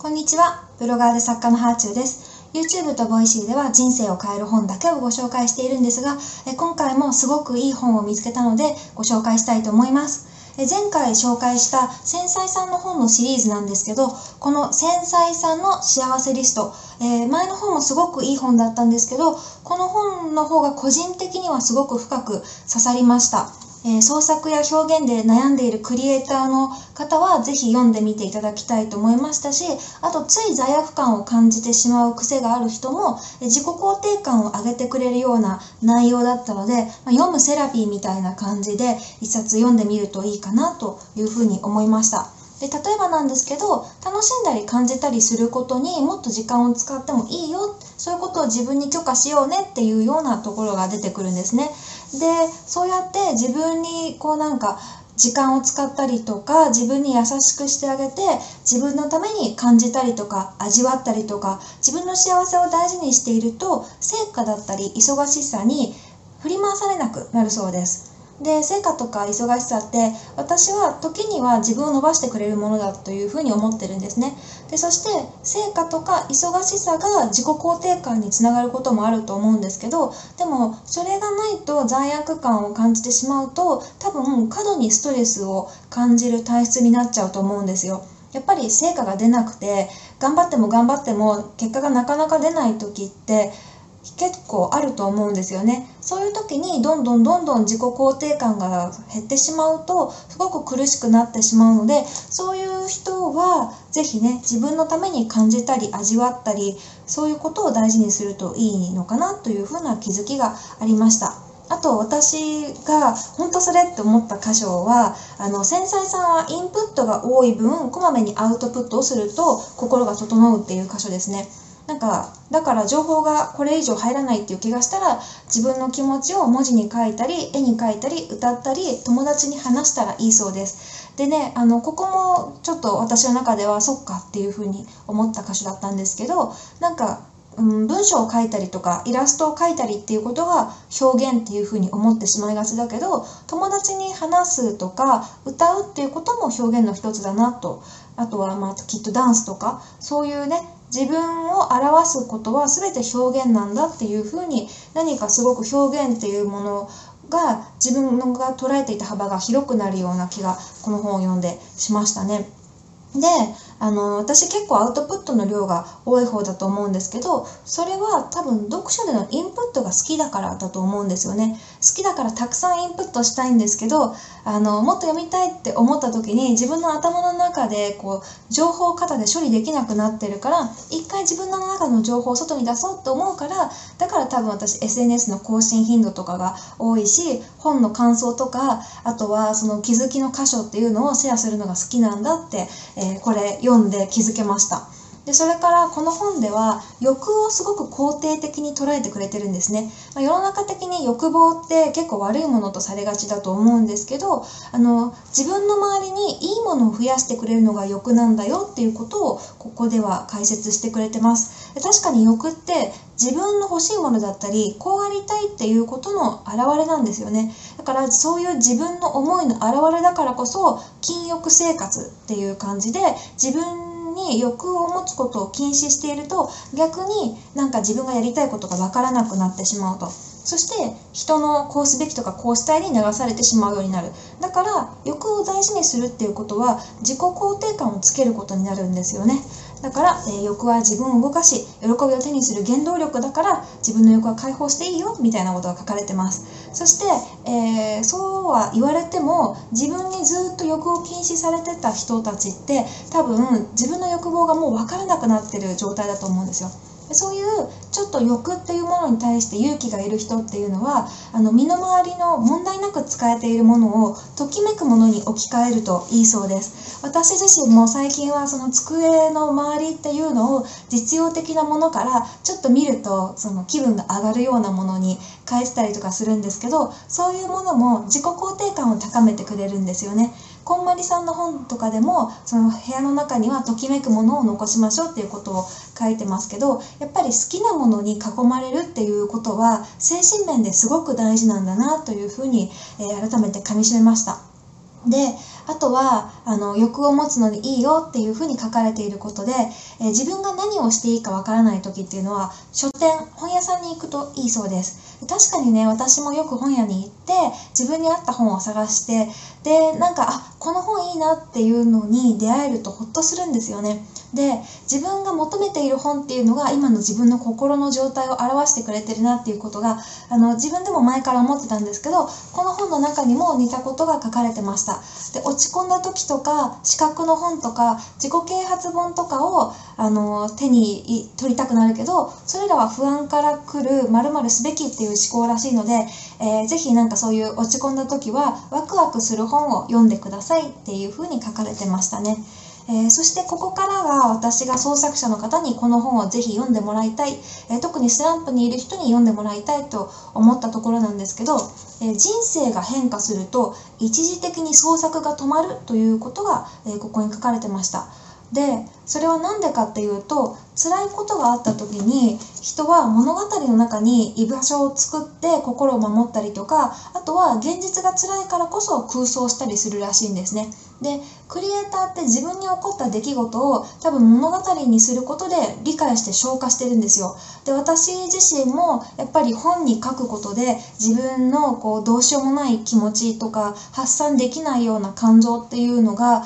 こんにちは。ブロガーで作家のハーチューです。YouTube と Voicy では人生を変える本だけをご紹介しているんですが、え今回もすごくいい本を見つけたのでご紹介したいと思います。え前回紹介した繊細さんの本のシリーズなんですけど、この繊細さんの幸せリスト、えー前の本もすごくいい本だったんですけど、この本の方が個人的にはすごく深く刺さりました。えー創作や表現で悩んでいるクリエイターの方はぜひ読んでみていただきたいと思いましたしあとつい罪悪感を感じてしまう癖がある人もえ自己肯定感を上げてくれるような内容だったので、まあ読むセラピーみたいな感じで一冊読んでみるといいかなというふうに思いました。で例えばなんですけど楽しんだり感じたりすることにもっと時間を使ってもいいよそういうことを自分に許可しようねっていうようなところが出てくるんですね。でそうやって自分にこうなんか時間を使ったりとか自分に優しくしてあげて自分のために感じたりとか味わったりとか自分の幸せを大事にしていると成果だったり忙しさに振り回されなくなるそうです。で成果とか忙しさって私は時には自分を伸ばしてくれるものだというふうに思ってるんですね。でそして成果とか忙しさが自己肯定感につながることもあると思うんですけどでもそれがないと罪悪感を感じてしまうと多分過度にストレスを感じる体質になっちゃうと思うんですよ。やっぱり成果が出なくて頑張っても頑張っても結果がなかなか出ない時って結構あると思うんですよねそういう時にどんどんどんどん自己肯定感が減ってしまうとすごく苦しくなってしまうのでそういう人は是非ね自分のために感じたり味わったりそういうことを大事にするといいのかなというふうな気づきがありました。あと私が本当それって思った箇所はあの繊細さんはインプットが多い分こまめにアウトプットをすると心が整うっていう箇所ですね。なんかだから情報がこれ以上入らないっていう気がしたら自分の気持ちを文字に書いたり絵に描いたり歌ったり友達に話したらいいそうです。でねあのここもちょっと私の中ではそっかっていうふうに思った箇所だったんですけどなんかうん、文章を書いたりとかイラストを描いたりっていうことが表現っていうふうに思ってしまいがちだけど友達に話すとか歌うっていうことも表現の一つだなとあとはまあきっとダンスとかそういうね自分を表すことは全て表現なんだっていうふうに何かすごく表現っていうものが自分が捉えていた幅が広くなるような気がこの本を読んでしましたね。であの私結構アウトプットの量が多い方だと思うんですけどそれは多分読書でのインプットが好きだからだと思うんですよね。好きだからたくさんインプットしたいんですけどあのもっと読みたいって思った時に自分の頭の中でこう情報過多で処理できなくなってるから一回自分の中の情報を外に出そうって思うからだから多分私 SNS の更新頻度とかが多いし本の感想とかあとはその気づきの箇所っていうのをシェアするのが好きなんだって、えーこれ読読んで気づけました。でそれからこの本では欲をすごく肯定的に捉えてくれてるんですね、まあ世の中的に欲望って結構悪いものとされがちだと思うんですけどあの自分の周りにいいものを増やしてくれるのが欲なんだよっていうことをここでは解説してくれてます。で確かに欲って自分の欲しいものだったりこうありたいっていうことの表れなんですよね。だからそういう自分の思いの表れだからこそ禁欲生活っていう感じで自分に欲を持つことを禁止していると逆になんか自分がやりたいことが分からなくなってしまうと。そして人のこうすべきとかこうしたいに流されてしまうようになる。だから欲を大事にするっていうことは自己肯定感をつけることになるんですよね。だから、えー欲は自分を動かし喜びを手にする原動力だから自分の欲は解放していいよみたいなことが書かれてます。そして、えーそうは言われても自分にずっと欲を禁止されてた人たちって多分自分の欲望がもう分からなくなってる状態だと思うんですよ。でそういうちょっと欲っていうものに対して勇気がいる人っていうのはあの身の回りの問題なく使えているものをときめくものに置き換えるといいそうです。私自身も最近はその机の周りっていうのを実用的なものからちょっと見るとその気分が上がるようなものに変えてたりとかするんですけどそういうものも自己肯定感を高めてくれるんですよね。こんまりさんの本とかでもその部屋の中にはときめくものを残しましょうっていうことを書いてますけどやっぱり好きなものに囲まれるっていうことは精神面ですごく大事なんだなというふうに、えー改めてかみしめました。であとはあの欲を持つのにいいよっていうふうに書かれていることで、えー、自分が何をしていいかわからない時っていうのは書店本屋さんに行くといいそうです。確かにね私もよく本屋に行って自分に合った本を探してでなんかあこの本いいなっていうのに出会えるとホッとするんですよね。で自分が求めている本っていうのが今の自分の心の状態を表してくれてるなっていうことがあの自分でも前から思ってたんですけどこの本の中にも似たことが書かれてましたで落ち込んだ時とか資格の本とか自己啓発本とかをあの手に取りたくなるけどそれらは不安から来るまるすべきっていう思考らしいので、えー、ぜひなんかそういう落ち込んだ時はワクワクする本を読んでくださいっていうふうに書かれてましたね。えー、そしてここからは私が創作者の方にこの本をぜひ読んでもらいたい、えー、特にスランプにいる人に読んでもらいたいと思ったところなんですけど、えー、人生が変化すると一時的に創作が止まるということが、えここに書かれてました。でそれは何でかっていうと辛いことがあった時に人は物語の中に居場所を作って心を守ったりとかあとは現実が辛いからこそ空想したりするらしいんですね。でクリエイターって自分に起こった出来事を多分物語にすることで理解して消化してるんですよ。で私自身もやっぱり本に書くことで自分のこうどうしようもない気持ちとか発散できないような感情っていうのが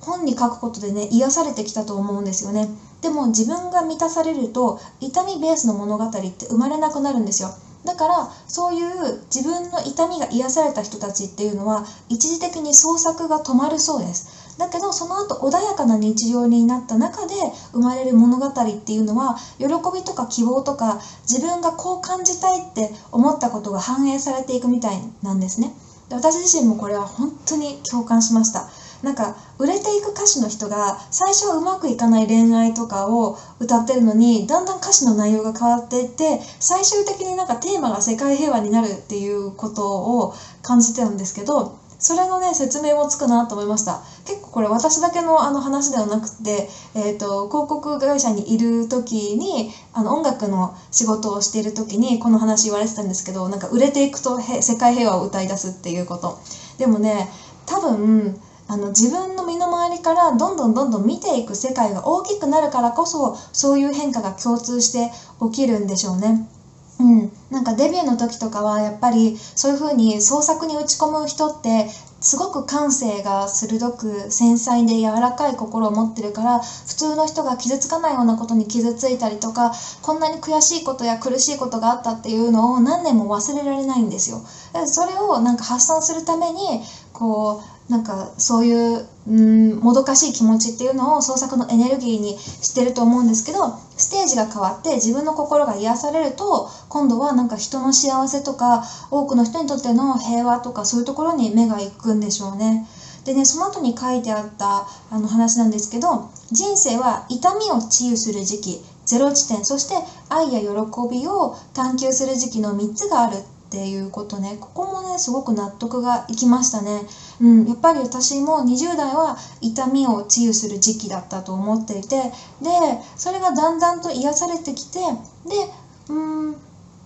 本に書くことでね癒されてきたと思うんですよね。でも自分が満たされると痛みベースの物語って生まれなくなるんですよ。だからそういう自分の痛みが癒された人たちっていうのは一時的に創作が止まるそうです。だけどその後穏やかな日常になった中で生まれる物語っていうのは喜びとか希望とか自分がこう感じたいって思ったことが反映されていくみたいなんですね。で私自身もこれは本当に共感しました。なんか売れていく歌手の人が最初はうまくいかない恋愛とかを歌ってるのにだんだん歌詞の内容が変わっていって最終的になんかテーマが世界平和になるっていうことを感じてるんですけどそれのね説明もつくなと思いました。結構これ私だけのあの話ではなくて、えーと、広告会社にいる時にあの音楽の仕事をしている時にこの話言われてたんですけどなんか売れていくと世界平和を歌い出すっていうこと。でもね多分あの自分の身の回りからどんどんどんどん見ていく世界が大きくなるからこそそういう変化が共通して起きるんでしょうね。うん、なんかデビューの時とかはやっぱりそういう風に創作に打ち込む人ってすごく感性が鋭く繊細で柔らかい心を持ってるから普通の人が傷つかないようなことに傷ついたりとかこんなに悔しいことや苦しいことがあったっていうのを何年も忘れられないんですよ。それをなんか発散するためにこうなんかそういううんもどかしい気持ちっていうのを創作のエネルギーにしてると思うんですけどステージが変わって自分の心が癒されると今度はなんか人の幸せとか多くの人にとっての平和とかそういうところに目が行くんでしょうね。でねその後に書いてあったあの話なんですけど人生は痛みを治癒する時期ゼロ地点そして愛や喜びを探求する時期の3つがあるっていうことね。ここもねすごく納得がいきましたね、うん、やっぱり私も20代は痛みを治癒する時期だったと思っていてでそれがだんだんと癒されてきてでうん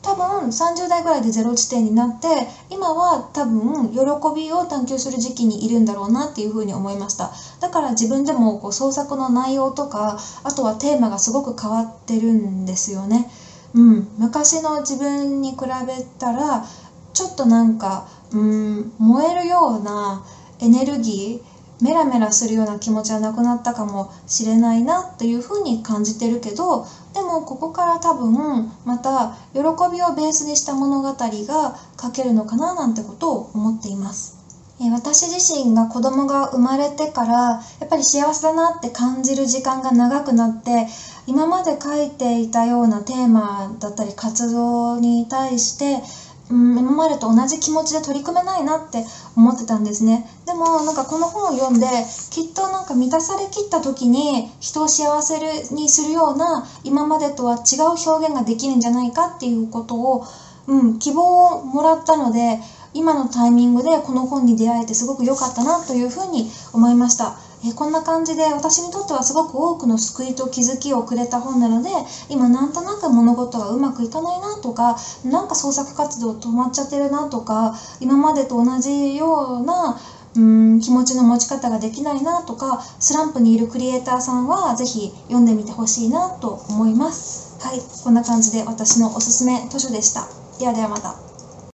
多分30代ぐらいでゼロ地点になって今は多分喜びを探求する時期にいるんだろうなっていうふうに思いました。だから自分でもこう創作の内容とかあとはテーマがすごく変わってるんですよね。うん、昔の自分に比べたらちょっとなんか、うん、燃えるようなエネルギーメラメラするような気持ちはなくなったかもしれないなっていうふうに感じてるけどでもここから多分また喜びをベースにした物語が書けるのかななんてことを思っています。私自身が子供が生まれてからやっぱり幸せだなって感じる時間が長くなって今まで書いていたようなテーマだったり活動に対して、うん、今までと同じ気持ちで取り組めないなって思ってたんですね。でもなんかこの本を読んできっとなんか満たされきった時に人を幸せにするような今までとは違う表現ができるんじゃないかっていうことを、うん、希望をもらったので今のタイミングでこの本に出会えてすごく良かったなというふうに思いました。えこんな感じで私にとってはすごく多くの救いと気づきをくれた本なので今なんとなく物事がうまくいかないなとかなんか創作活動止まっちゃってるなとか今までと同じようなうん気持ちの持ち方ができないなとかスランプにいるクリエイターさんはぜひ読んでみてほしいなと思います。はいこんな感じで私のおすすめ図書でした。ではではまた。